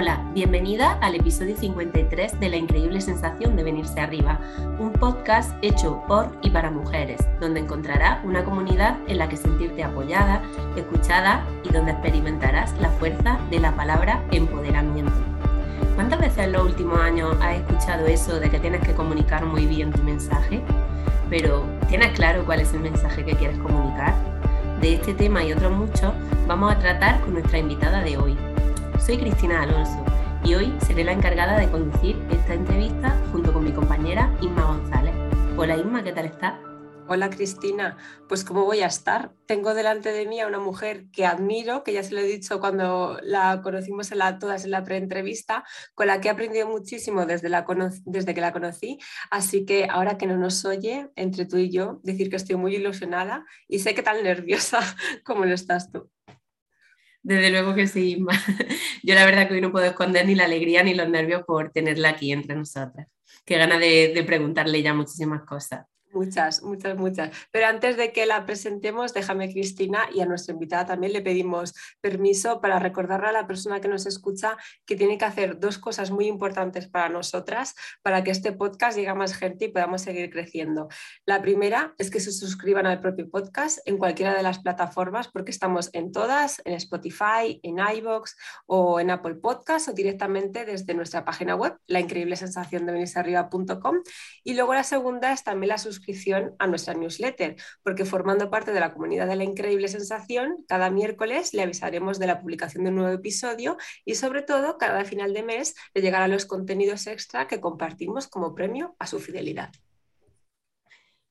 Hola, bienvenida al episodio 53 de La increíble sensación de venirse arriba, un podcast hecho por y para mujeres, donde encontrarás una comunidad en la que sentirte apoyada, escuchada y donde experimentarás la fuerza de la palabra empoderamiento. ¿Cuántas veces en los últimos años has escuchado eso de que tienes que comunicar muy bien tu mensaje? Pero, ¿tienes claro cuál es el mensaje que quieres comunicar? De este tema y otros muchos vamos a tratar con nuestra invitada de hoy, soy Cristina Alonso y hoy seré la encargada de conducir esta entrevista junto con mi compañera Inma González. Hola Inma, ¿qué tal estás? Hola Cristina, pues ¿cómo voy a estar? Tengo delante de mí a una mujer que admiro, que ya se lo he dicho cuando la conocimos en la, todas en la preentrevista, con la que he aprendido muchísimo desde, la, desde que la conocí, así que ahora que no nos oye, entre tú y yo, decir que estoy muy ilusionada y sé que tan nerviosa como lo estás tú. Desde luego que sí, Yo la verdad que hoy no puedo esconder ni la alegría ni los nervios por tenerla aquí entre nosotras. Qué gana de, de preguntarle ya muchísimas cosas. Muchas, muchas, muchas. Pero antes de que la presentemos, déjame Cristina y a nuestra invitada también le pedimos permiso para recordarle a la persona que nos escucha que tiene que hacer dos cosas muy importantes para nosotras para que este podcast llegue a más gente y podamos seguir creciendo. La primera es que se suscriban al propio podcast en cualquiera de las plataformas porque estamos en todas, en Spotify, en iBox o en Apple Podcast o directamente desde nuestra página web, la increíble sensación de Y luego la segunda es también la suscripción a nuestra newsletter, porque formando parte de la comunidad de la increíble sensación, cada miércoles le avisaremos de la publicación de un nuevo episodio y sobre todo cada final de mes le llegarán los contenidos extra que compartimos como premio a su fidelidad.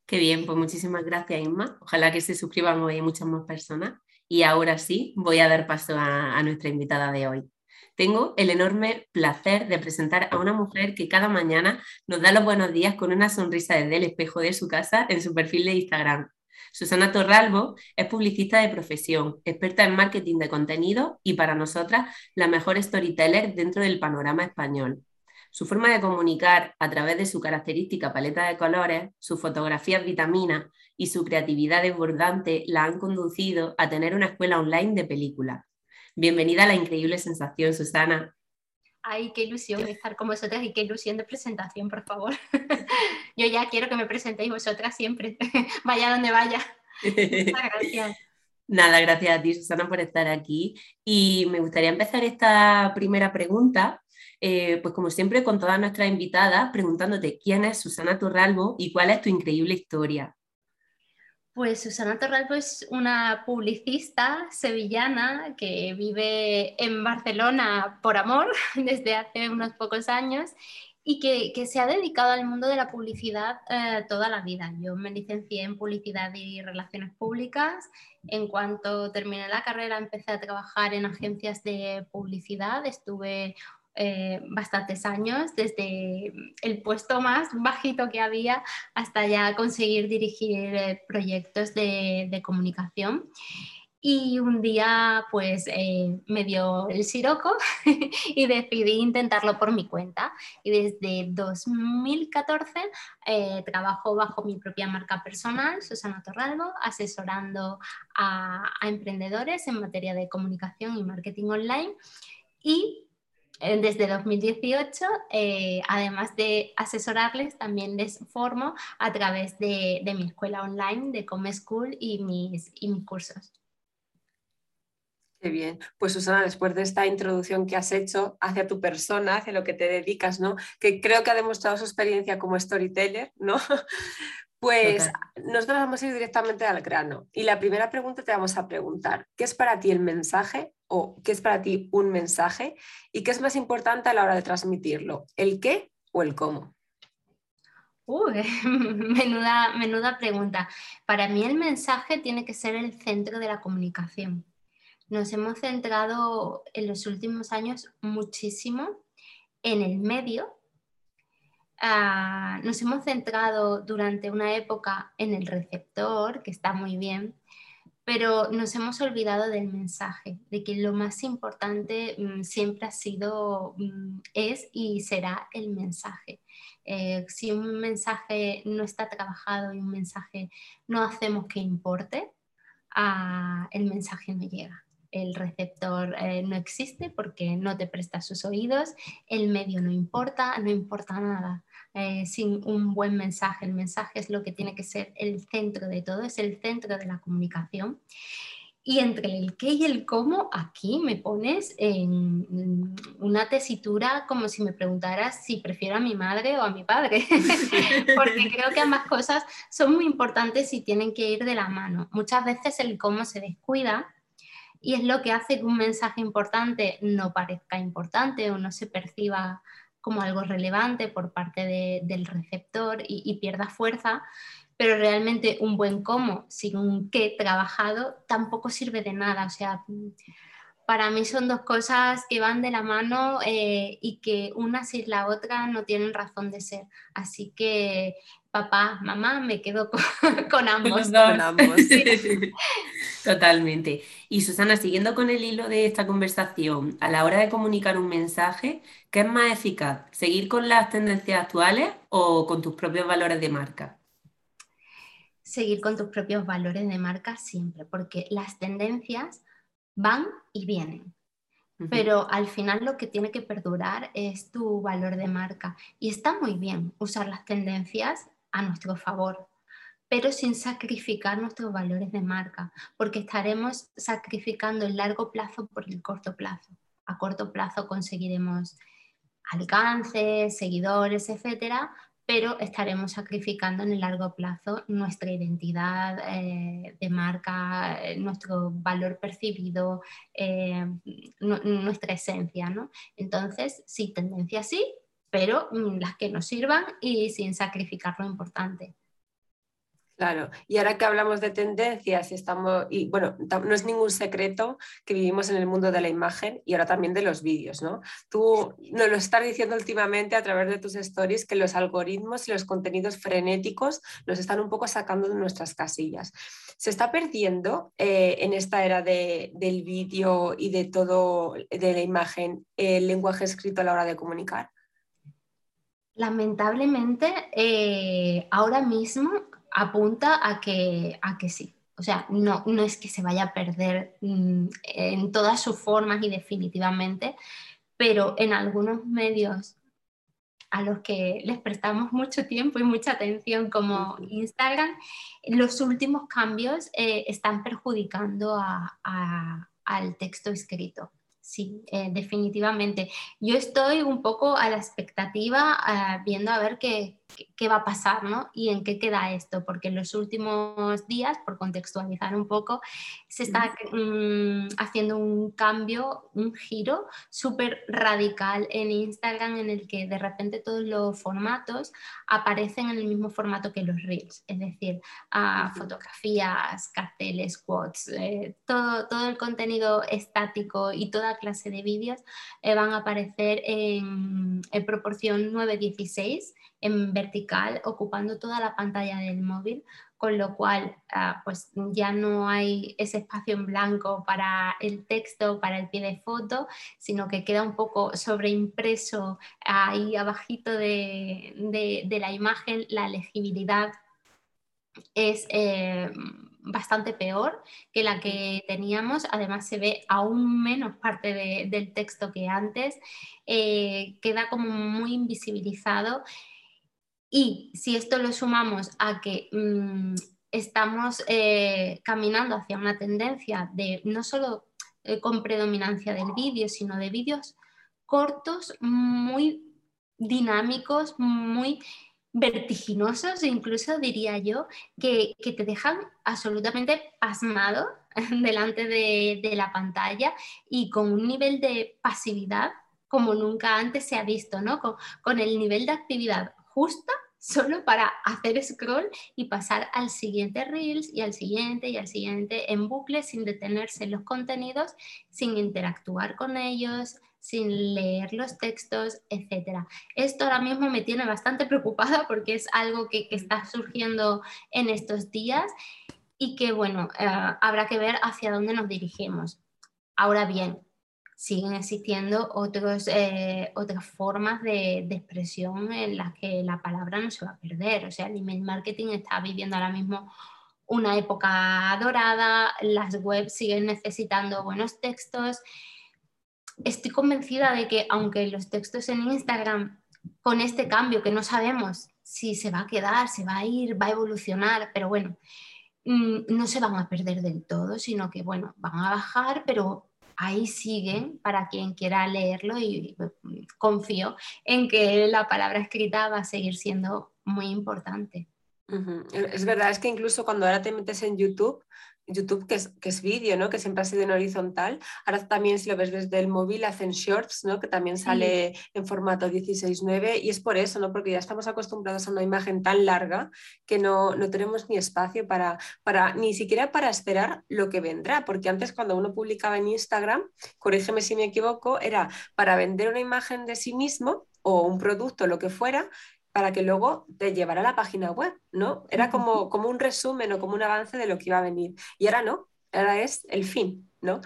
Qué bien, pues muchísimas gracias Inma. Ojalá que se suscriban hoy muchas más personas. Y ahora sí, voy a dar paso a nuestra invitada de hoy tengo el enorme placer de presentar a una mujer que cada mañana nos da los buenos días con una sonrisa desde el espejo de su casa en su perfil de Instagram. Susana Torralbo es publicista de profesión, experta en marketing de contenido y para nosotras la mejor storyteller dentro del panorama español. Su forma de comunicar a través de su característica paleta de colores, sus fotografías vitamina y su creatividad desbordante la han conducido a tener una escuela online de películas Bienvenida a la increíble sensación, Susana. Ay, qué ilusión estar con vosotras y qué ilusión de presentación, por favor. Yo ya quiero que me presentéis vosotras siempre, vaya donde vaya. Muchas gracias. Nada, gracias a ti, Susana, por estar aquí. Y me gustaría empezar esta primera pregunta, eh, pues como siempre, con todas nuestras invitadas, preguntándote quién es Susana Turralbo y cuál es tu increíble historia. Pues Susana Torralbo es una publicista sevillana que vive en Barcelona por amor desde hace unos pocos años y que, se ha dedicado al mundo de la publicidad eh, toda la vida. Yo me licencié en publicidad y relaciones públicas. En cuanto terminé la carrera empecé a trabajar en agencias de publicidad. Estuve eh, bastantes años, desde el puesto más bajito que había hasta ya conseguir dirigir eh, proyectos de, comunicación. Y un día pues eh, me dio el siroco y decidí intentarlo por mi cuenta. Y desde 2014 trabajo bajo mi propia marca personal, Susana Torralbo, asesorando a, a emprendedores en materia de comunicación y marketing online. Y desde 2018, eh, además de asesorarles, también les formo a través de, mi escuela online de Come School y mis, y mis cursos. Qué bien. Pues Susana, después de esta introducción que has hecho hacia tu persona, hacia lo que te dedicas, ¿no? Que creo que ha demostrado su experiencia como storyteller, ¿no? Pues nosotros vamos a ir directamente al grano. Y la primera pregunta te vamos a preguntar, ¿qué es para ti el mensaje o qué es para ti un mensaje? ¿Y qué es más importante a la hora de transmitirlo? ¿El qué o el cómo? Uy, menuda, pregunta. Para mí el mensaje tiene que ser el centro de la comunicación. Nos hemos centrado en los últimos años muchísimo en el medio Ah, nos hemos centrado durante una época en el receptor, que está muy bien, pero nos hemos olvidado del mensaje, de que lo más importante mm, siempre ha sido, mm, es y será el mensaje. Eh, si un mensaje no está trabajado y un mensaje no hacemos que importe, ah, el mensaje no llega. el receptor eh, no existe porque no te presta sus oídos, el medio no importa, no importa nada. Eh, sin un buen mensaje, el mensaje es lo que tiene que ser el centro de todo, es el centro de la comunicación. Y entre el qué y el cómo, aquí me pones en una tesitura como si me preguntaras si prefiero a mi madre o a mi padre, porque creo que ambas cosas son muy importantes y tienen que ir de la mano. Muchas veces el cómo se descuida y es lo que hace que un mensaje importante no parezca importante o no se perciba como algo relevante por parte del receptor y, pierda fuerza, pero realmente un buen cómo sin un qué trabajado tampoco sirve de nada. O sea, para mí son dos cosas que van de la mano eh, y que una sin la otra no tienen razón de ser. Así que papá, mamá, me quedo con, ambos. Con ambos. Totalmente. Y Susana, siguiendo con el hilo de esta conversación, a la hora de comunicar un mensaje, ¿qué es más eficaz? ¿Seguir con las tendencias actuales o con tus propios valores de marca? Seguir con tus propios valores de marca siempre, porque las tendencias van y vienen. Pero al final lo que tiene que perdurar es tu valor de marca. Y está muy bien usar las tendencias a nuestro favor, pero sin sacrificar nuestros valores de marca, porque estaremos sacrificando el largo plazo por el corto plazo. A corto plazo conseguiremos alcances, seguidores, etcétera, pero estaremos sacrificando en el largo plazo nuestra identidad eh, de marca, eh, nuestro valor percibido, eh, nuestra esencia. ¿no? Entonces, sí, tendencia sí, pero mm, las que nos sirvan y sin sacrificar lo importante. Claro, y ahora que hablamos de tendencias, estamos, y bueno, no es ningún secreto que vivimos en el mundo de la imagen y ahora también de los vídeos, ¿no? Tú nos lo estás diciendo últimamente a través de tus stories que los algoritmos y los contenidos frenéticos nos están un poco sacando de nuestras casillas. ¿Se está perdiendo eh, en esta era del vídeo y de todo, de la imagen, el lenguaje escrito a la hora de comunicar? Lamentablemente, eh, ahora mismo apunta a que, a que sí. O sea, no, no es que se vaya a perder mm, en todas sus formas y definitivamente, pero en algunos medios a los que les prestamos mucho tiempo y mucha atención como Instagram, los últimos cambios eh, están perjudicando al texto escrito. Sí, eh, definitivamente. Yo estoy un poco a la expectativa, eh, viendo a ver qué, qué, va a pasar, ¿no? Y en qué queda esto, porque en los últimos días, por contextualizar un poco, se está mm, haciendo un cambio, un giro súper radical en Instagram en el que de repente todos los formatos aparecen en el mismo formato que los reels, es decir, fotografías, carteles, quotes, eh, todo, todo el contenido estático y toda clase de vídeos eh, van a aparecer en, en proporción 9-16 en vertical, ocupando toda la pantalla del móvil, con lo cual ah, pues ya no hay ese espacio en blanco para el texto, para el pie de foto, sino que queda un poco sobreimpreso ahí abajito de, la imagen, la legibilidad es eh, bastante peor que la que teníamos. Además se ve aún menos parte del texto que antes. Eh, queda como muy invisibilizado y si esto lo sumamos a que mm, estamos eh, caminando hacia una tendencia de no solo eh, con predominancia del vídeo, sino de vídeos cortos, muy dinámicos, muy vertiginosos, incluso diría yo, que, te dejan absolutamente pasmado delante de, la pantalla y con un nivel de pasividad como nunca antes se ha visto, ¿no? con el nivel de actividad justa solo para hacer scroll y pasar al siguiente Reels y al siguiente y al siguiente en bucle sin detenerse en los contenidos, sin interactuar con ellos, sin leer los textos, etc. Esto ahora mismo me tiene bastante preocupada porque es algo que, está surgiendo en estos días y que, bueno, eh, habrá que ver hacia dónde nos dirigimos. Ahora bien, siguen existiendo otros, eh, otras formas de, expresión en las que la palabra no se va a perder. O sea, el email marketing está viviendo ahora mismo una época dorada, las webs siguen necesitando buenos textos. Estoy convencida de que aunque los textos en Instagram, con este cambio que no sabemos si se va a quedar, se va a ir, va a evolucionar, pero bueno, mm, no se van a perder del todo, sino que bueno, van a bajar, pero ahí siguen para quien quiera leerlo y mm, confío en que la palabra escrita va a seguir siendo muy importante. Es verdad, es que incluso cuando ahora te metes en YouTube, YouTube que es, que es vídeo, ¿no? que siempre ha sido en horizontal, ahora también si lo ves desde el móvil hacen shorts, ¿no? que también sale en formato 16.9 y es por eso, ¿no? porque ya estamos acostumbrados a una imagen tan larga que no, no tenemos ni espacio para, para, ni siquiera para esperar lo que vendrá, porque antes cuando uno publicaba en Instagram, corrígeme si me equivoco, era para vender una imagen de sí mismo o un producto, lo que fuera, para que luego te llevara a la página web, ¿no? Era como, como un resumen o como un avance de lo que iba a venir. Y ahora no, ahora es el fin, ¿no?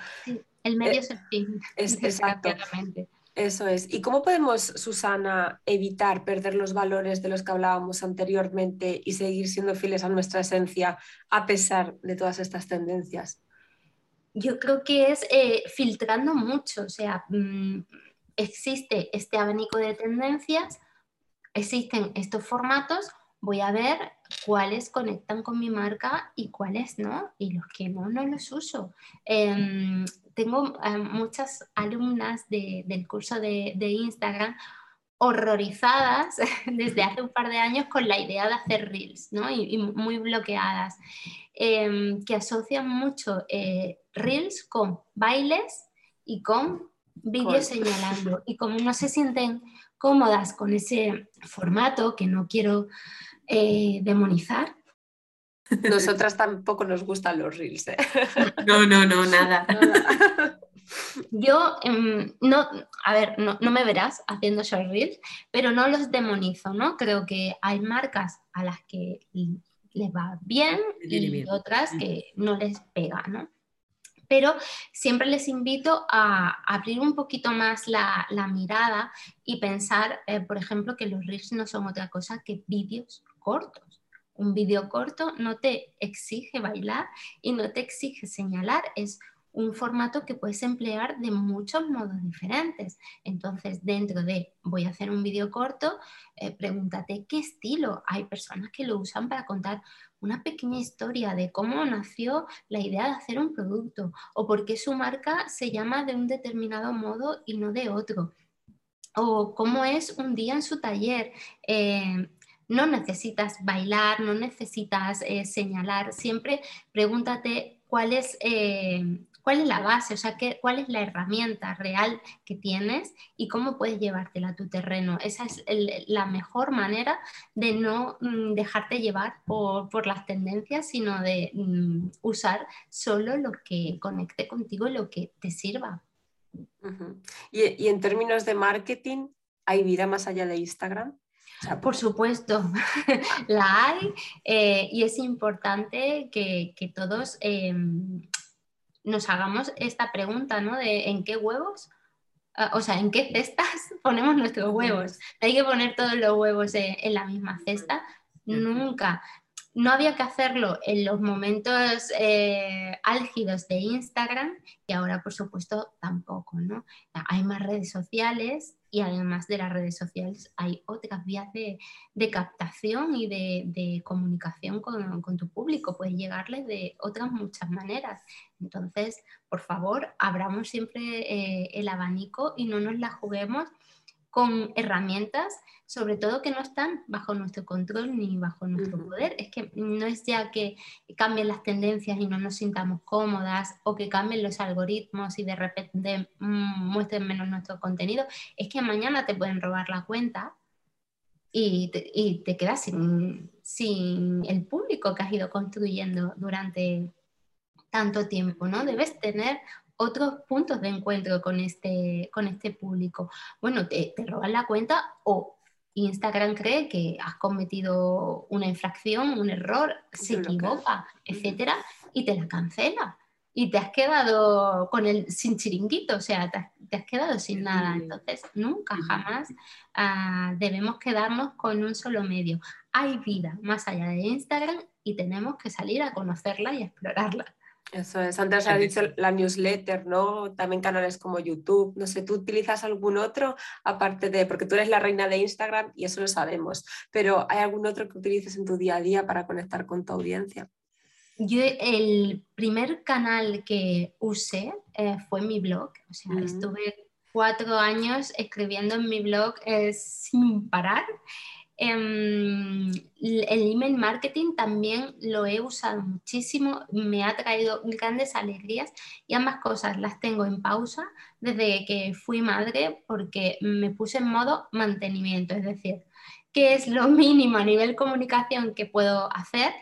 el medio eh, es el fin. Es, exacto. Eso es. ¿Y cómo podemos, Susana, evitar perder los valores de los que hablábamos anteriormente y seguir siendo fieles a nuestra esencia a pesar de todas estas tendencias? Yo creo que es eh, filtrando mucho, o sea, mm, existe este abanico de tendencias, existen estos formatos, voy a ver cuáles conectan con mi marca y cuáles no, y los que no, no los uso. Em, tengo eh, muchas alumnas del curso de, Instagram horrorizadas desde hace un par de años con la idea de hacer reels, ¿no? Y, muy bloqueadas, em, que asocian mucho eh, reels con bailes y con vídeos señalando. Y como no se sienten cómodas con ese formato que no quiero eh, demonizar. Nosotras tampoco nos gustan los reels. ¿eh? No, no, no, nada. Yo, em, no, a ver, no, me verás haciendo short reels, pero no los demonizo, ¿no? Creo que hay marcas a las que les va bien y otras que no les pega, ¿no? Pero siempre les invito a abrir un poquito más la, mirada y pensar, eh, por ejemplo, que los reels no son otra cosa que vídeos cortos. Un vídeo corto no te exige bailar y no te exige señalar, es un formato que puedes emplear de muchos modos diferentes. Entonces, dentro de voy a hacer un vídeo corto, eh, pregúntate qué estilo. Hay personas que lo usan para contar una pequeña historia de cómo nació la idea de hacer un producto o por qué su marca se llama de un determinado modo y no de otro. O cómo es un día en su taller. Eh, no necesitas bailar, no necesitas eh, señalar, siempre pregúntate cuál es cuál es la base, o sea, qué, cuál es la herramienta real que tienes y cómo puedes llevártela a tu terreno. Esa es la mejor manera de no mm, dejarte llevar por, las tendencias, sino de mm, usar solo lo que conecte contigo y lo que te sirva. ¿Y, en términos de marketing, ¿hay vida más allá de Instagram? Por supuesto, la hay eh, y es importante que, todos em, nos hagamos esta pregunta, ¿no? De en qué huevos, ah, o sea, en qué cestas ponemos nuestros huevos. Hay que poner todos los huevos en, la misma cesta. Nunca. No había que hacerlo en los momentos eh, álgidos de Instagram y ahora, por supuesto, tampoco, ¿no? Hay más redes sociales y además de las redes sociales hay otras vías de, captación y de, comunicación con, tu público. Puedes llegarles de otras muchas maneras. Entonces, por favor, abramos siempre eh, el abanico y no nos la juguemos con herramientas, sobre todo que no están bajo nuestro control ni bajo nuestro poder. Es que no es ya que cambien las tendencias y no nos sintamos cómodas o que cambien los algoritmos y de repente mm, muestren menos nuestro contenido, es que mañana te pueden robar la cuenta y te, quedas sin, sin el público que has ido construyendo durante tanto tiempo, ¿no? Debes tener otros puntos de encuentro con este, con este público. Bueno, te, te roban la cuenta o Instagram cree que has cometido una infracción, un error, se equivoca, etcétera, y te la cancela. Y te has quedado con el sin chiringuito, o sea, te has, quedado sin nada. Entonces, nunca, jamás ah, debemos quedarnos con un solo medio. Hay vida más allá de Instagram y tenemos que salir a conocerla y a explorarla. Eso es, antes has dicho la newsletter, ¿no? También canales como YouTube. No sé, ¿tú utilizas algún otro aparte de, porque tú eres la reina de Instagram y eso lo sabemos, pero ¿hay algún otro que utilices en tu día a día para conectar con tu audiencia? Yo el primer canal que usé eh, fue mi blog, o sea, mm. estuve cuatro años escribiendo en mi blog eh, sin parar el email marketing también lo he usado muchísimo, me ha traído grandes alegrías y ambas cosas las tengo en pausa desde que fui madre porque me puse en modo mantenimiento, es decir, qué es lo mínimo a nivel comunicación que puedo hacer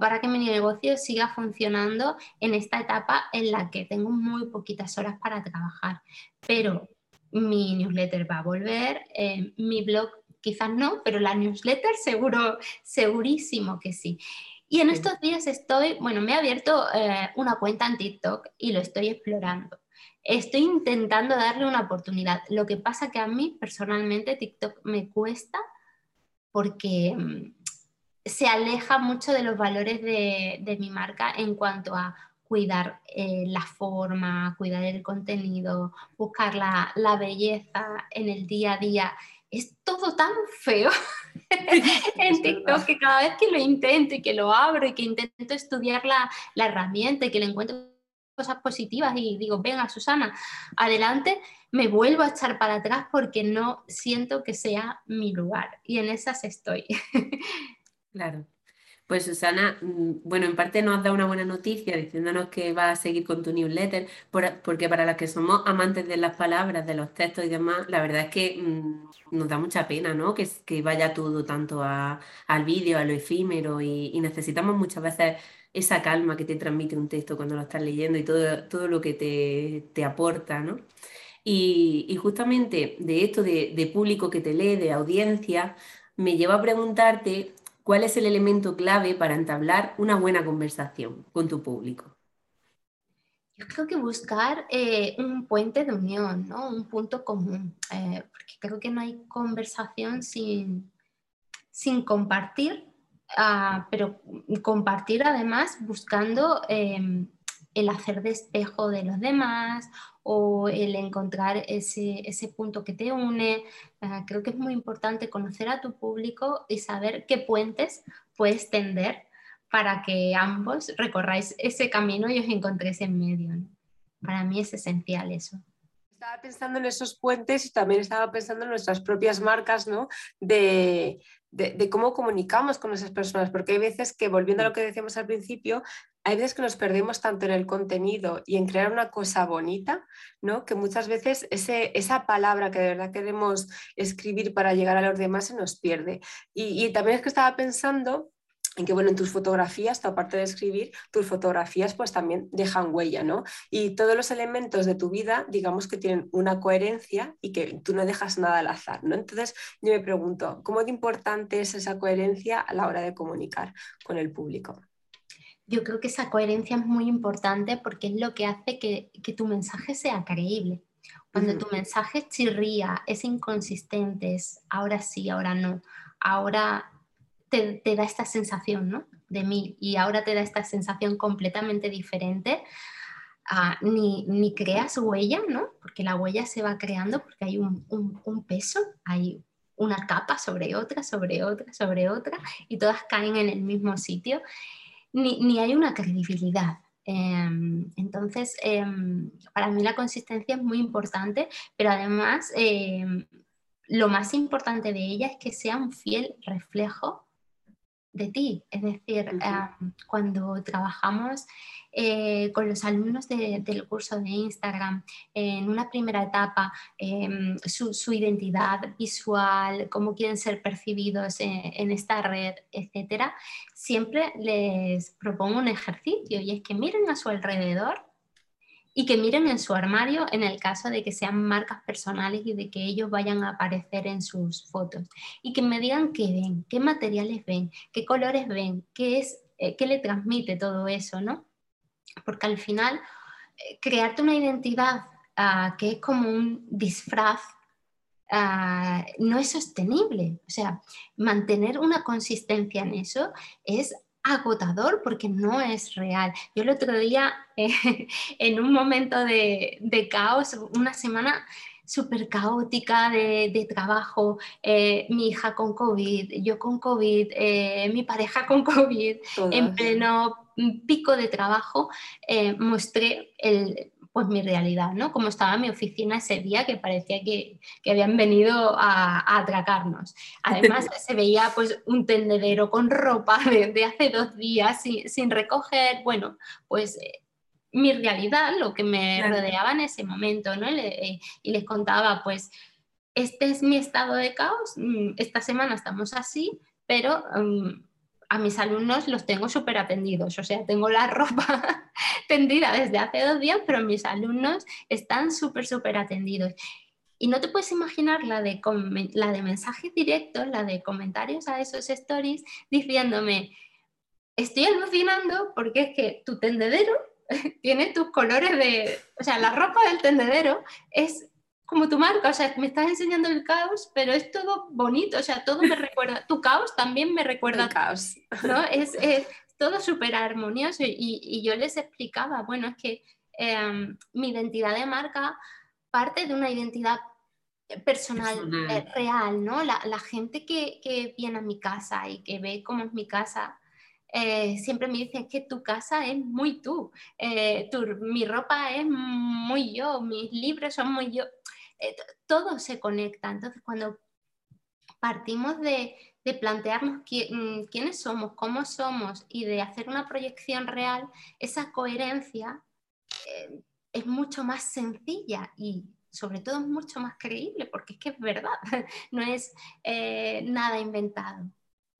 para que mi negocio siga funcionando en esta etapa en la que tengo muy poquitas horas para trabajar. Pero mi newsletter va a volver, eh, mi blog quizás no, pero la newsletter seguro, segurísimo que sí. Y en estos días estoy, bueno, me he abierto eh, una cuenta en TikTok y lo estoy explorando. Estoy intentando darle una oportunidad. Lo que pasa que a mí personalmente TikTok me cuesta porque mm, se aleja mucho de los valores de, mi marca en cuanto a cuidar eh, la forma, cuidar el contenido, buscar la, la, belleza en el día a día es todo tan feo en TikTok que cada vez que lo intento y que lo abro y que intento estudiar la, la herramienta y que le encuentro cosas positivas y digo, venga Susana, adelante, me vuelvo a echar para atrás porque no siento que sea mi lugar y en esas estoy. Claro. Pues Susana, mm, bueno, en parte nos has dado una buena noticia diciéndonos que vas a seguir con tu newsletter, porque para las que somos amantes de las palabras, de los textos y demás, la verdad es que mm, nos da mucha pena, ¿no? Que, vaya todo tanto al vídeo, a lo efímero y, necesitamos muchas veces esa calma que te transmite un texto cuando lo estás leyendo y todo, todo lo que te, aporta, ¿no? Y, justamente de esto de, de público que te lee, de audiencia, me lleva a preguntarte ¿Cuál es el elemento clave para entablar una buena conversación con tu público? Yo creo que buscar eh, un puente de unión, ¿no? un punto común, eh, porque creo que no hay conversación sin, sin compartir, ah, pero compartir además buscando em, el hacer de espejo de los demás o el encontrar ese, ese punto que te une. Ah, creo que es muy importante conocer a tu público y saber qué puentes puedes tender para que ambos recorráis ese camino y os encontréis en medio. Para mí es esencial eso. Estaba pensando en esos puentes y también estaba pensando en nuestras propias marcas, ¿no? De, de, cómo comunicamos con esas personas, porque hay veces que, volviendo a lo que decíamos al principio, hay veces que nos perdemos tanto en el contenido y en crear una cosa bonita, ¿no? que muchas veces ese, esa palabra que de verdad queremos escribir para llegar a los demás se nos pierde. Y, también es que estaba pensando en que, bueno, en tus fotografías, aparte de escribir, tus fotografías pues también dejan huella, ¿no? Y todos los elementos de tu vida, digamos que tienen una coherencia y que tú no dejas nada al azar, ¿no? Entonces, yo me pregunto, ¿cómo de importante es esa coherencia a la hora de comunicar con el público? Yo creo que esa coherencia es muy importante porque es lo que hace que, tu mensaje sea creíble. Cuando tu mensaje chirría, es inconsistente, es ahora sí, ahora no, ahora te, da esta sensación ¿no? de mí y ahora te da esta sensación completamente diferente. Ah, ni, ni, creas huella, ¿no? porque la huella se va creando porque hay un, un, peso, hay una capa sobre otra, sobre otra, sobre otra, y todas caen en el mismo sitio, ni, ni hay una credibilidad. Em, entonces, em, para mí la consistencia es muy importante, pero además em, lo más importante de ella es que sea un fiel reflejo de ti. Es decir, cuando trabajamos eh, con los alumnos del curso de Instagram, en una primera etapa, em, su, identidad visual, cómo quieren ser percibidos en, en esta red, etcétera, siempre les propongo un ejercicio y es que miren a su alrededor y que miren en su armario en el caso de que sean marcas personales y de que ellos vayan a aparecer en sus fotos y que me digan qué ven, qué materiales ven, qué colores ven, qué es eh, qué le transmite todo eso, ¿no? Porque al final eh, crearte una identidad ah, que es como un disfraz ah, no es sostenible. O sea, mantener una consistencia en eso es agotador porque no es real. Yo el otro día, en un momento de, caos, una semana súper caótica de, trabajo, eh, mi hija con COVID, yo con COVID, eh, mi pareja con COVID, en pleno pico de trabajo, eh, mostré el, pues mi realidad, ¿no? Como estaba mi oficina ese día que parecía que, habían venido a, atracarnos. Además se veía pues un tendedero con ropa de, hace dos días sin, recoger, bueno, pues eh, mi realidad, lo que me rodeaba en ese momento, ¿no? Eh, y les contaba pues este es mi estado de caos, mm, esta semana estamos así, pero mm, a mis alumnos los tengo súper atendidos, o sea, tengo la ropa tendida desde hace dos días, pero mis alumnos están súper, súper atendidos. Y no te puedes imaginar la de, la de mensajes directos, la de comentarios a esos stories diciéndome, estoy alucinando porque es que tu tendedero tiene tus colores de, o sea, la ropa del tendedero es como tu marca, o sea, me estás enseñando el caos, pero es todo bonito, o sea, todo me recuerda, tu caos también me recuerda el caos, ¿no? Es, todo súper armonioso y, yo les explicaba, bueno, es que em, mi identidad de marca parte de una identidad personal, eh, real, ¿no? La, gente que, viene a mi casa y que ve cómo es mi casa, eh, siempre me dice que tu casa es muy tú, eh, mi ropa es muy yo, mis libros son muy yo. Eh, todo se conecta. Entonces, cuando partimos de, plantearnos mm, quiénes somos, cómo somos y de hacer una proyección real, esa coherencia eh, es mucho más sencilla y sobre todo es mucho más creíble porque es que es verdad, no es eh, nada inventado.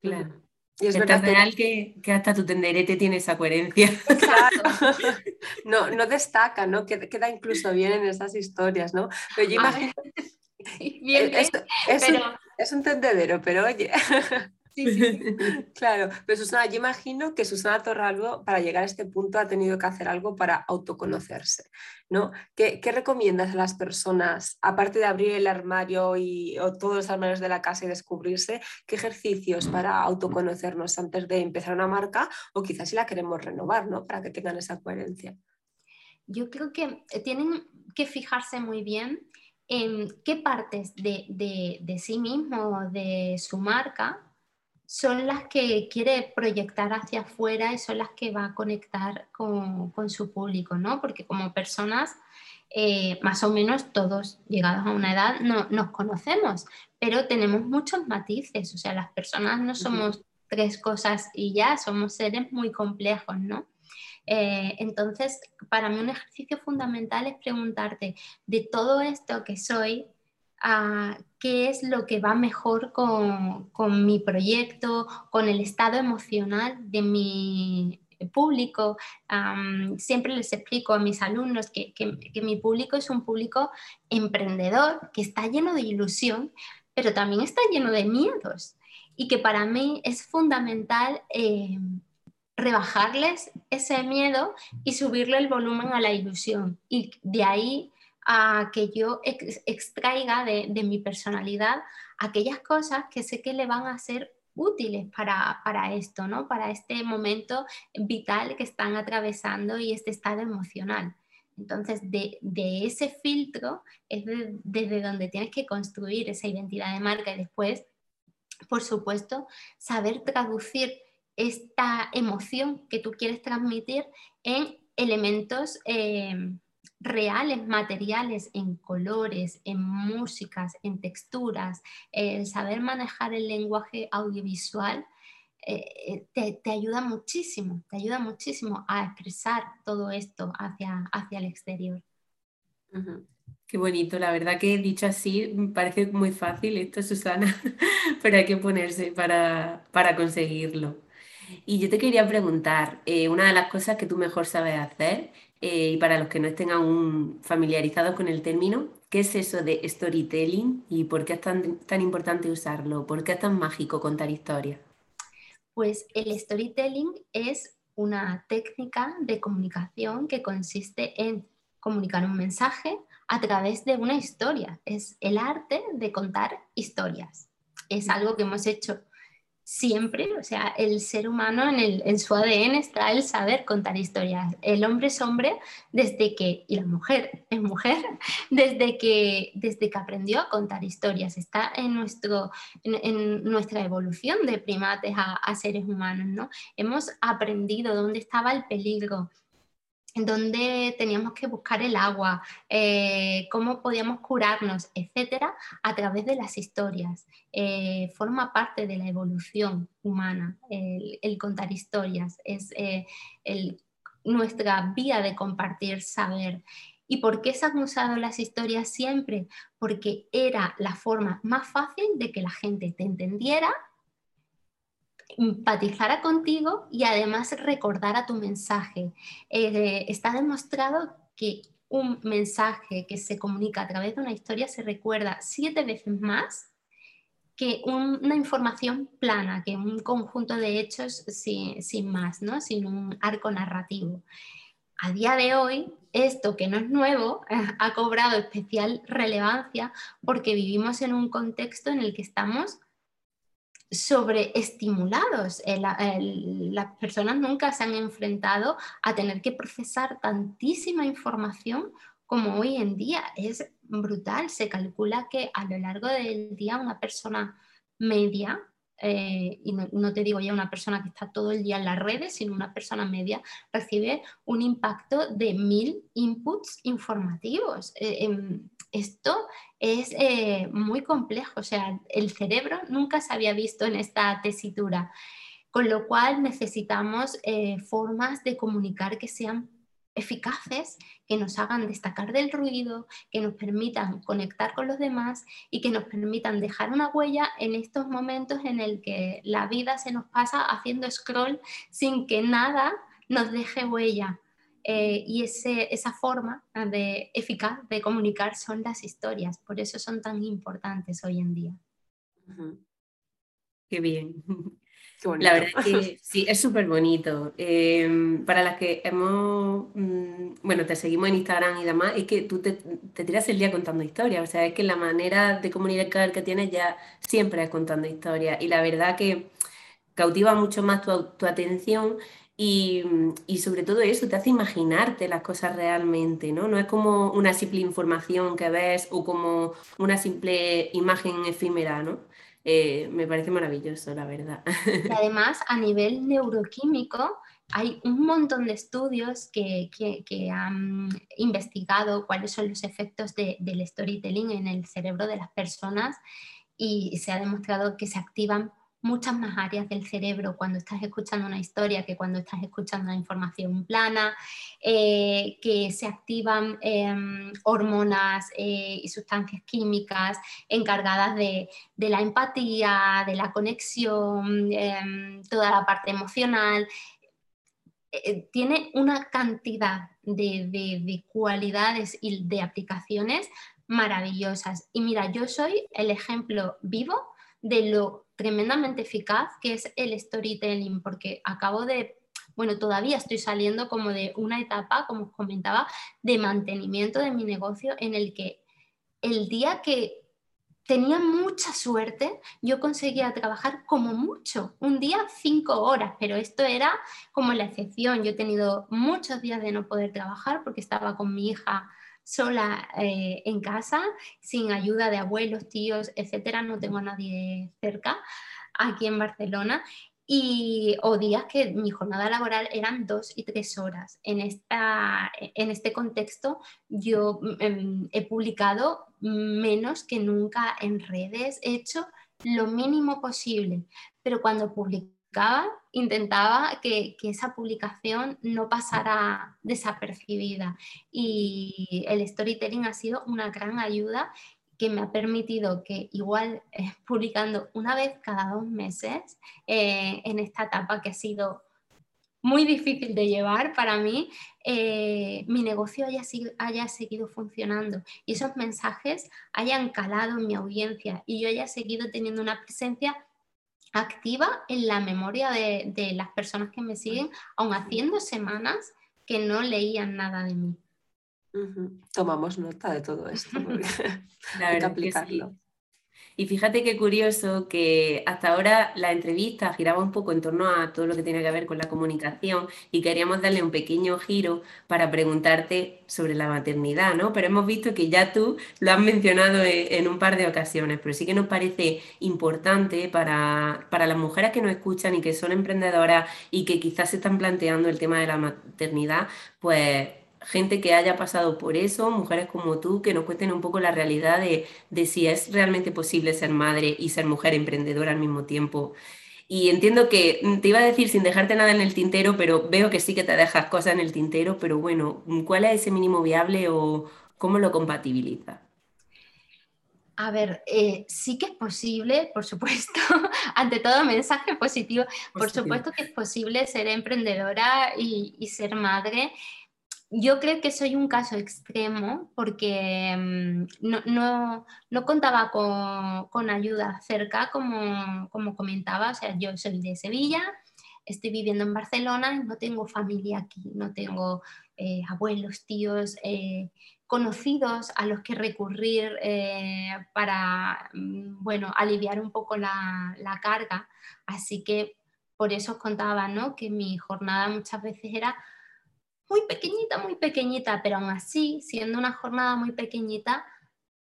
Claro. Y es verdad real que, hasta tu tenderete tiene esa coherencia. Claro. No, no destaca, ¿no? Queda, incluso bien en esas historias, ¿no? Pero yo imagino... Bien, es, es un tendedero, pero oye. claro, pero Susana, yo imagino que Susana Torralbo para llegar a este punto ha tenido que hacer algo para autoconocerse, ¿no? ¿Qué, recomiendas a las personas, aparte de abrir el armario y, o todos los armarios de la casa y descubrirse, qué ejercicios para autoconocernos antes de empezar una marca o quizás si la queremos renovar, ¿no? Para que tengan esa coherencia. Yo creo que eh, tienen que fijarse muy bien en qué partes de, de, de sí mismo, de su marca, son las que quiere proyectar hacia afuera y son las que va a conectar con, su público, ¿no? Porque como personas, eh, más o menos todos llegados a una edad no, nos conocemos, pero tenemos muchos matices, o sea, las personas no somos tres cosas y ya, somos seres muy complejos, ¿no? Eh, entonces, para mí un ejercicio fundamental es preguntarte de todo esto que soy, qué es lo que va mejor con, mi proyecto, con el estado emocional de mi público. siempre les explico a mis alumnos que, mi público es un público emprendedor, que está lleno de ilusión, pero también está lleno de miedos y que para mí es fundamental eh, rebajarles ese miedo y subirle el volumen a la ilusión y de ahí a que yo extraiga de, mi personalidad aquellas cosas que sé que le van a ser útiles para, esto, ¿no? para este momento vital que están atravesando y este estado emocional. Entonces, de, ese filtro es desde donde tienes que construir esa identidad de marca y después, por supuesto, saber traducir esta emoción que tú quieres transmitir en elementos eh, reales, materiales, en colores, en músicas, en texturas, el saber manejar el lenguaje audiovisual, eh, eh, te, ayuda muchísimo, te ayuda muchísimo a expresar todo esto hacia, hacia el exterior. Qué bonito, la verdad que dicho así parece muy fácil esto, Susana, pero hay que ponerse para, conseguirlo. Y yo te quería preguntar, eh, una de las cosas que tú mejor sabes hacer eh, y para los que no estén aún familiarizados con el término, ¿qué es eso de storytelling y por qué es tan, tan importante usarlo? ¿Por qué es tan mágico contar historias? Pues el storytelling es una técnica de comunicación que consiste en comunicar un mensaje a través de una historia. Es el arte de contar historias. Es algo que hemos hecho siempre, o sea, el ser humano en, el, en, su ADN está el saber contar historias. El hombre es hombre desde que, y la mujer es mujer, desde que, desde que aprendió a contar historias. Está en, nuestro, en, nuestra evolución de primates a, a seres humanos, ¿no? Hemos aprendido dónde estaba el peligro, dónde teníamos que buscar el agua, eh, cómo podíamos curarnos, etcétera, a través de las historias. Eh, forma parte de la evolución humana el, contar historias, es eh, nuestra vía de compartir saber. ¿Y por qué se han usado las historias siempre? Porque era la forma más fácil de que la gente te entendiera empatizara contigo y además recordara tu mensaje. Eh, está demostrado que un mensaje que se comunica a través de una historia se recuerda siete veces más que una información plana, que un conjunto de hechos sin, más, ¿no? sin un arco narrativo. A día de hoy, esto que no es nuevo ha cobrado especial relevancia porque vivimos en un contexto en el que estamos sobreestimulados. las personas nunca se han enfrentado a tener que procesar tantísima información como hoy en día. Es brutal. Se calcula que a lo largo del día una persona media, eh, y no, te digo ya una persona que está todo el día en las redes, sino una persona media, recibe un impacto de mil inputs informativos. Eh, em, esto es eh, muy complejo, o sea, el cerebro nunca se había visto en esta tesitura, con lo cual necesitamos formas de comunicar que sean eficaces, que nos hagan destacar del ruido, que nos permitan conectar con los demás y que nos permitan dejar una huella en estos momentos en el que la vida se nos pasa haciendo scroll sin que nada nos deje huella. Eh, y ese, esa forma de, eficaz de comunicar son las historias, por eso son tan importantes hoy en día. Qué bien. La verdad que sí, es súper bonito. Em, para las que hemos, mm, bueno, te seguimos en Instagram y demás, es que tú te, tiras el día contando historias, o sea, es que la manera de comunicar que tienes ya siempre es contando historias y la verdad que cautiva mucho más tu, tu atención y, sobre todo eso, te hace imaginarte las cosas realmente, ¿no? No es como una simple información que ves o como una simple imagen efímera, ¿no? Eh, me parece maravilloso, la verdad. Y además, a nivel neuroquímico, hay un montón de estudios que, han investigado cuáles son los efectos del storytelling en el cerebro de las personas y se ha demostrado que se activan muchas más áreas del cerebro cuando estás escuchando una historia que cuando estás escuchando una información plana, eh, que se activan em, hormonas eh, y sustancias químicas encargadas de, la empatía, de la conexión, em, toda la parte emocional. Eh, tiene una cantidad de, de cualidades y de aplicaciones maravillosas. Y mira, yo soy el ejemplo vivo de lo tremendamente eficaz que es el storytelling, porque acabo de, bueno, todavía estoy saliendo como de una etapa, como os comentaba, de mantenimiento de mi negocio en el que el día que tenía mucha suerte, yo conseguía trabajar como mucho, un día cinco horas, pero esto era como la excepción. Yo he tenido muchos días de no poder trabajar porque estaba con mi hija sola eh, en casa, sin ayuda de abuelos, tíos, etcétera, no tengo a nadie cerca aquí en Barcelona. Y, o días que mi jornada laboral eran dos y tres horas. En, esta, en este contexto yo em, he publicado menos que nunca en redes, he hecho lo mínimo posible, pero cuando publico intentaba que, esa publicación no pasara desapercibida. Y el storytelling ha sido una gran ayuda que me ha permitido que igual eh, publicando una vez cada dos meses eh, en esta etapa que ha sido muy difícil de llevar para mí, eh, mi negocio haya, haya, seguido funcionando y esos mensajes hayan calado en mi audiencia y yo haya seguido teniendo una presencia activa en la memoria de, las personas que me siguen, aun haciendo semanas que no leían nada de mí. Tomamos nota de todo esto, hay que aplicarlo. Y fíjate qué curioso que hasta ahora la entrevista giraba un poco en torno a todo lo que tiene que ver con la comunicación y queríamos darle un pequeño giro para preguntarte sobre la maternidad, ¿no? Pero hemos visto que ya tú lo has mencionado e, en un par de ocasiones, pero sí que nos parece importante para, para las mujeres que nos escuchan y que son emprendedoras y que quizás se están planteando el tema de la maternidad, pues gente que haya pasado por eso, mujeres como tú, que nos cuenten un poco la realidad de, si es realmente posible ser madre y ser mujer emprendedora al mismo tiempo. Y entiendo que mm, te iba a decir sin dejarte nada en el tintero, pero veo que sí que te dejas cosas en el tintero, pero bueno, ¿cuál es ese mínimo viable o cómo lo compatibiliza? A ver, eh, sí que es posible, por supuesto, ante todo mensaje positivo, por supuesto que es posible ser emprendedora y, y ser madre yo creo que soy un caso extremo porque mm, no, contaba con, ayuda cerca, como, como, comentaba. O sea, yo soy de Sevilla, estoy viviendo en Barcelona y no tengo familia aquí, no tengo eh, abuelos, tíos, eh, conocidos a los que recurrir eh, para, mm, bueno, aliviar un poco la, la, carga. Así que por eso os contaba, ¿no? Que mi jornada muchas veces era muy pequeñita, muy pequeñita, pero aún así, siendo una jornada muy pequeñita,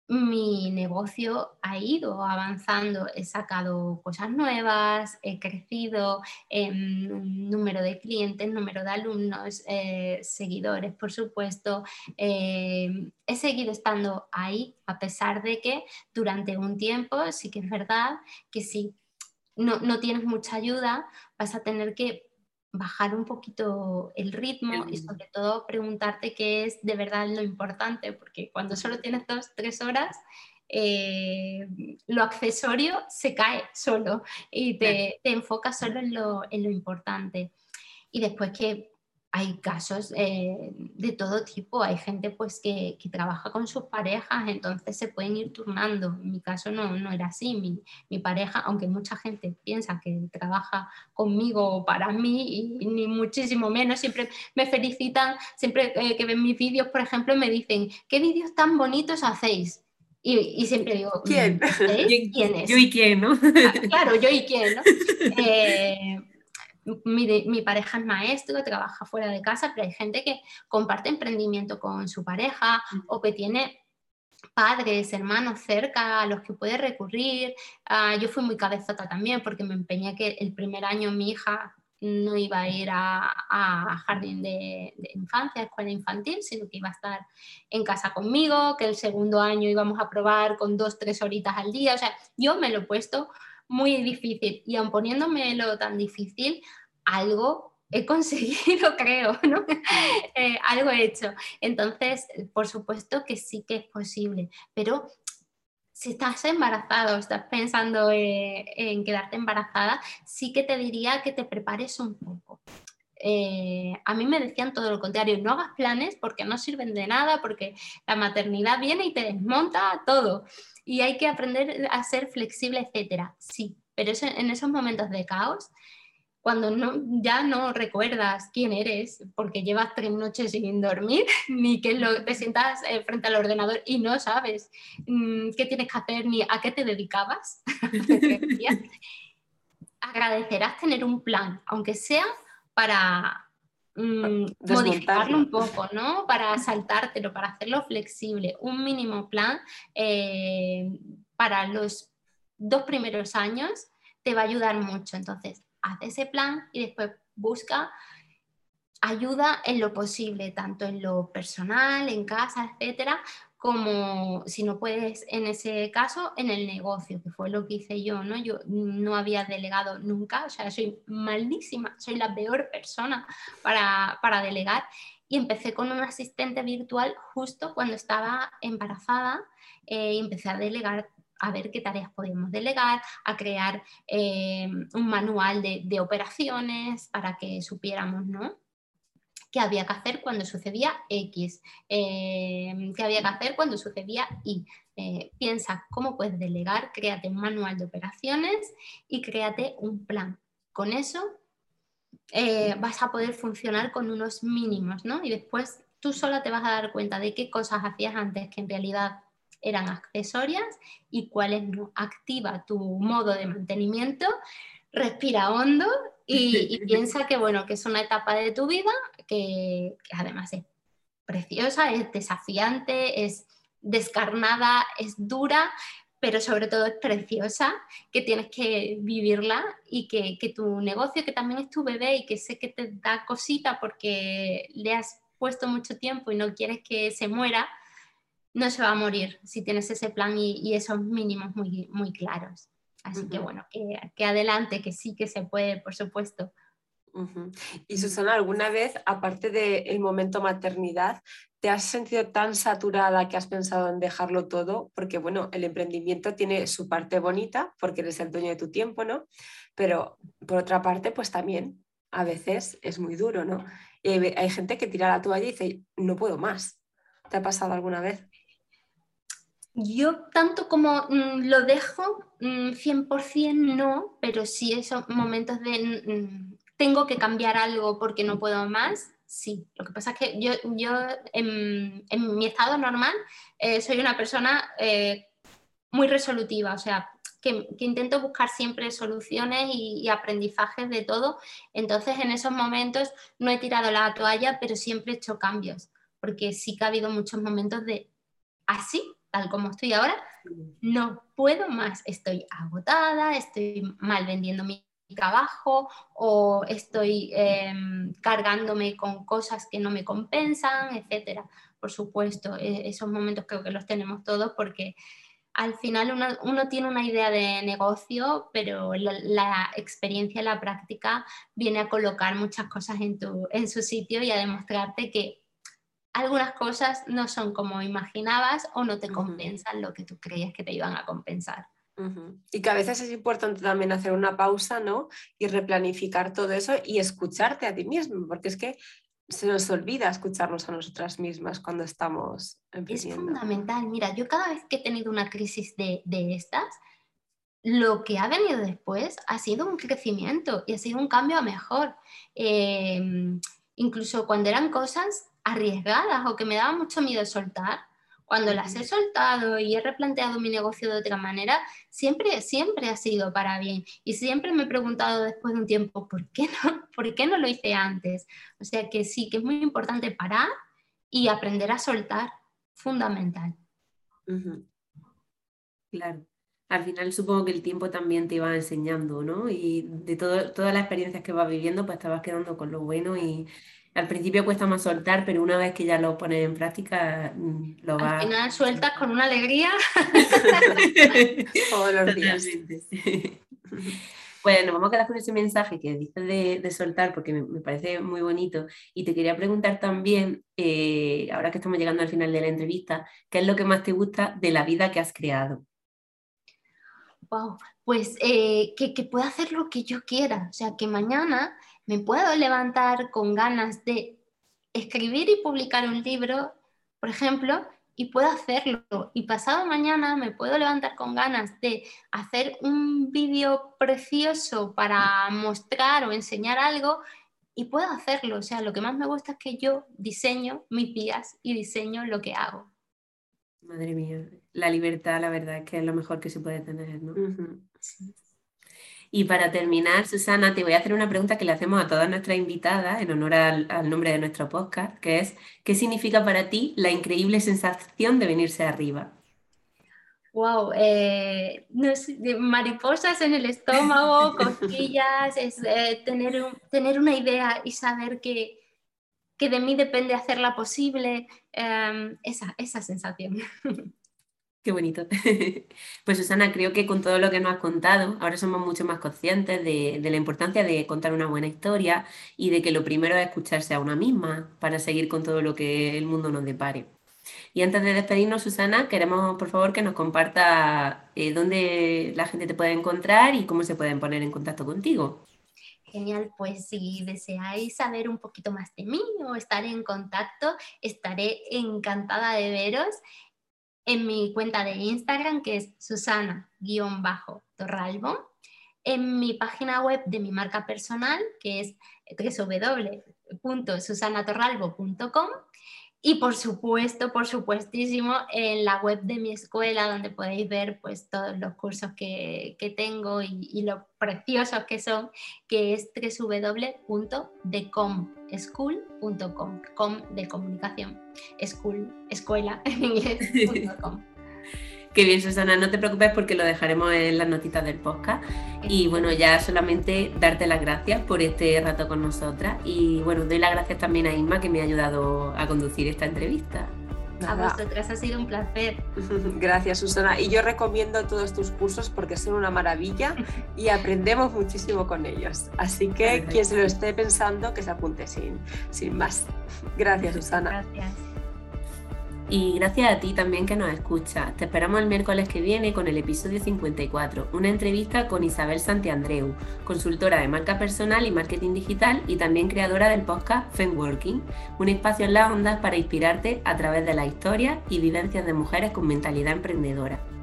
mi negocio ha ido avanzando, he sacado cosas nuevas, he crecido en número de clientes, número de alumnos, eh, seguidores, por supuesto. Eh, he seguido estando ahí, a pesar de que durante un tiempo sí que es verdad que si no, no tienes mucha ayuda, vas a tener que bajar un poquito el ritmo y sobre todo preguntarte qué es de verdad lo importante, porque cuando solo tienes dos, tres horas, eh, lo accesorio se cae solo y te, te enfocas solo en lo, en lo importante. Y después que hay casos eh, de todo tipo, hay gente pues que, trabaja con sus parejas, entonces se pueden ir turnando. En mi caso no, no era así, mi, pareja, aunque mucha gente piensa que trabaja conmigo o para mí, y, ni muchísimo menos, siempre me felicitan, siempre eh, que ven mis vídeos, por ejemplo, me dicen, ¿qué vídeos tan bonitos hacéis? Y, siempre digo, ¿quién? ¿Quién es? Yo y quién, ¿no? Ah, claro, yo y quién, ¿no? Eh, mi, pareja es maestro, trabaja fuera de casa, pero hay gente que comparte emprendimiento con su pareja o que tiene padres, hermanos cerca a los que puede recurrir. Ah, yo fui muy cabezota también porque me empeñé que el primer año mi hija no iba a ir a, jardín de, de, infancia, escuela infantil, sino que iba a estar en casa conmigo, que el segundo año íbamos a probar con dos, tres horitas al día. O sea, yo me lo he puesto muy difícil y aun poniéndomelo tan difícil, algo he conseguido, creo, ¿no? Eh, algo he hecho. Entonces, por supuesto que sí que es posible, pero si estás embarazado, estás pensando eh, en quedarte embarazada, sí que te diría que te prepares un poco. Eh, a mí me decían todo lo contrario, no hagas planes porque no sirven de nada, porque la maternidad viene y te desmonta todo y hay que aprender a ser flexible, etcétera. Sí, pero en esos momentos de caos, cuando no, ya no recuerdas quién eres porque llevas tres noches sin dormir, ni que lo, te sientas eh, frente al ordenador y no sabes mm, qué tienes que hacer ni a qué te dedicabas, agradecerás tener un plan, aunque sea para Mm, modificarlo un poco, ¿no? Para saltártelo, para hacerlo flexible. Un mínimo plan eh, para los dos primeros años te va a ayudar mucho. Entonces, haz ese plan y después busca ayuda en lo posible, tanto en lo personal, en casa, etcétera, como si no puedes en ese caso en el negocio, que fue lo que hice yo, ¿no? Yo no había delegado nunca, o sea, soy malísima, soy la peor persona para, para delegar y empecé con un asistente virtual justo cuando estaba embarazada eh, y empecé a delegar a ver qué tareas podíamos delegar, a crear eh, un manual de, de operaciones para que supiéramos, ¿no? Qué había que hacer cuando sucedía X, eh, qué había que hacer cuando sucedía Y. Eh, piensa cómo puedes delegar, créate un manual de operaciones y créate un plan. Con eso eh, vas a poder funcionar con unos mínimos, ¿no? Y después tú sola te vas a dar cuenta de qué cosas hacías antes que en realidad eran accesorias y cuáles no. Activa tu modo de mantenimiento, respira hondo y, piensa que, bueno, que es una etapa de tu vida que, que además es preciosa, es desafiante, es descarnada, es dura, pero sobre todo es preciosa, que tienes que vivirla y que, que, tu negocio, que también es tu bebé y que sé que te da cosita porque le has puesto mucho tiempo y no quieres que se muera, no se va a morir si tienes ese plan y, esos mínimos muy, muy claros. Así que bueno, que, que, adelante, que sí que se puede, por supuesto. Y Susana, ¿alguna vez, aparte del momento maternidad, te has sentido tan saturada que has pensado en dejarlo todo? Porque bueno, el emprendimiento tiene su parte bonita, porque eres el dueño de tu tiempo, ¿no? Pero por otra parte, pues también a veces es muy duro, ¿no? hay gente que tira la toalla y dice, no puedo más. ¿Te ha pasado alguna vez? Yo tanto como mm, lo dejo, 100% mm, no, pero sí esos momentos de mm, tengo que cambiar algo porque no puedo más, sí. Lo que pasa es que yo, yo en, mi estado normal eh, soy una persona eh, muy resolutiva, o sea, que, intento buscar siempre soluciones y, y, aprendizajes de todo. Entonces, en esos momentos no he tirado la toalla, pero siempre he hecho cambios, porque sí que ha habido muchos momentos de así, tal como estoy ahora, no puedo más, estoy agotada, estoy mal vendiendo mi trabajo o estoy em, cargándome con cosas que no me compensan, etcétera. Por supuesto, e, esos momentos creo que los tenemos todos porque al final uno, tiene una idea de negocio, pero la, experiencia, la práctica viene a colocar muchas cosas en, tu, en su sitio y a demostrarte que algunas cosas no son como imaginabas o no te compensan lo que tú creías que te iban a compensar. Y que a veces es importante también hacer una pausa, ¿no? Y replanificar todo eso y escucharte a ti mismo, porque es que se nos olvida escucharnos a nosotras mismas cuando estamos emprendiendo. Es fundamental. Mira, yo cada vez que he tenido una crisis de, estas, lo que ha venido después ha sido un crecimiento y ha sido un cambio a mejor. Em, incluso cuando eran cosas arriesgadas o que me daba mucho miedo soltar, cuando las he soltado y he replanteado mi negocio de otra manera, siempre, siempre ha sido para bien. Y siempre me he preguntado después de un tiempo, ¿por qué no, ¿por qué no lo hice antes? O sea que sí, que es muy importante parar y aprender a soltar, fundamental. Claro. Al final supongo que el tiempo también te iba enseñando, ¿no? Y de todo, todas las experiencias que vas viviendo, pues te vas quedando con lo bueno y, al principio cuesta más soltar, pero una vez que ya lo pones en práctica, mm, lo vas... Al final sueltas con una alegría. Todos los días. Bueno, vamos a quedar con ese mensaje que dices de, soltar porque me, parece muy bonito. Y te quería preguntar también, eh, ahora que estamos llegando al final de la entrevista, ¿qué es lo que más te gusta de la vida que has creado? Wow, pues eh, que, que pueda hacer lo que yo quiera. O sea, que mañana me puedo levantar con ganas de escribir y publicar un libro, por ejemplo, y puedo hacerlo. Y pasado mañana me puedo levantar con ganas de hacer un vídeo precioso para mostrar o enseñar algo y puedo hacerlo. O sea, lo que más me gusta es que yo diseño mis días y diseño lo que hago. Madre mía, la libertad, la verdad es que es lo mejor que se puede tener, ¿no? Y para terminar, Susana, te voy a hacer una pregunta que le hacemos a todas nuestras invitadas en honor al, nombre de nuestro podcast, que es, ¿qué significa para ti la increíble sensación de venirse arriba? Wow, eh, mariposas en el estómago, cosquillas, es eh, tener, tener una idea y saber que, que de mí depende hacerla posible, em, esa, esa sensación. Qué bonito. Pues Susana, creo que con todo lo que nos has contado, ahora somos mucho más conscientes de, la importancia de contar una buena historia y de que lo primero es escucharse a una misma para seguir con todo lo que el mundo nos depare. Y antes de despedirnos, Susana, queremos por favor que nos comparta eh, dónde la gente te puede encontrar y cómo se pueden poner en contacto contigo. Genial, pues si deseáis saber un poquito más de mí o estar en contacto, estaré encantada de veros en mi cuenta de Instagram, que es Susana-Torralbo, en mi página web de mi marca personal, que es www.susanatorralbo.com, Y por supuesto, por supuestísimo, en la web de mi escuela, donde podéis ver pues, todos los cursos que, que tengo y, y, lo preciosos que son, que es www.decomschool.com, com de comunicación, school, escuela en inglés.com. Qué bien, Susana, no te preocupes porque lo dejaremos en las notitas del podcast. Y bueno, ya solamente darte las gracias por este rato con nosotras. Y bueno, doy las gracias también a Isma que me ha ayudado a conducir esta entrevista. A vosotras ha sido un placer. Gracias, Susana. Y yo recomiendo todos tus cursos porque son una maravilla y aprendemos muchísimo con ellos. Así que quien se lo esté pensando, que se apunte sin, sin más. Gracias, Susana. Gracias. Y gracias a ti también que nos escuchas. Te esperamos el miércoles que viene con el episodio 54, una entrevista con Isabel Santiandreu, consultora de marca personal y marketing digital y también creadora del podcast Femworking, un espacio en las ondas para inspirarte a través de la historia y vivencias de mujeres con mentalidad emprendedora.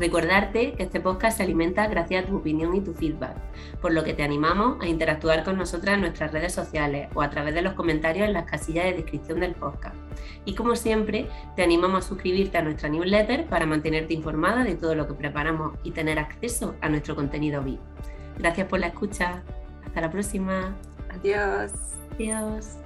Recordarte que este podcast se alimenta gracias a tu opinión y tu feedback, por lo que te animamos a interactuar con nosotras en nuestras redes sociales o a través de los comentarios en las casillas de descripción del podcast. Y como siempre, te animamos a suscribirte a nuestra newsletter para mantenerte informada de todo lo que preparamos y tener acceso a nuestro contenido VIP. Gracias por la escucha. Hasta la próxima. Adiós. Adiós.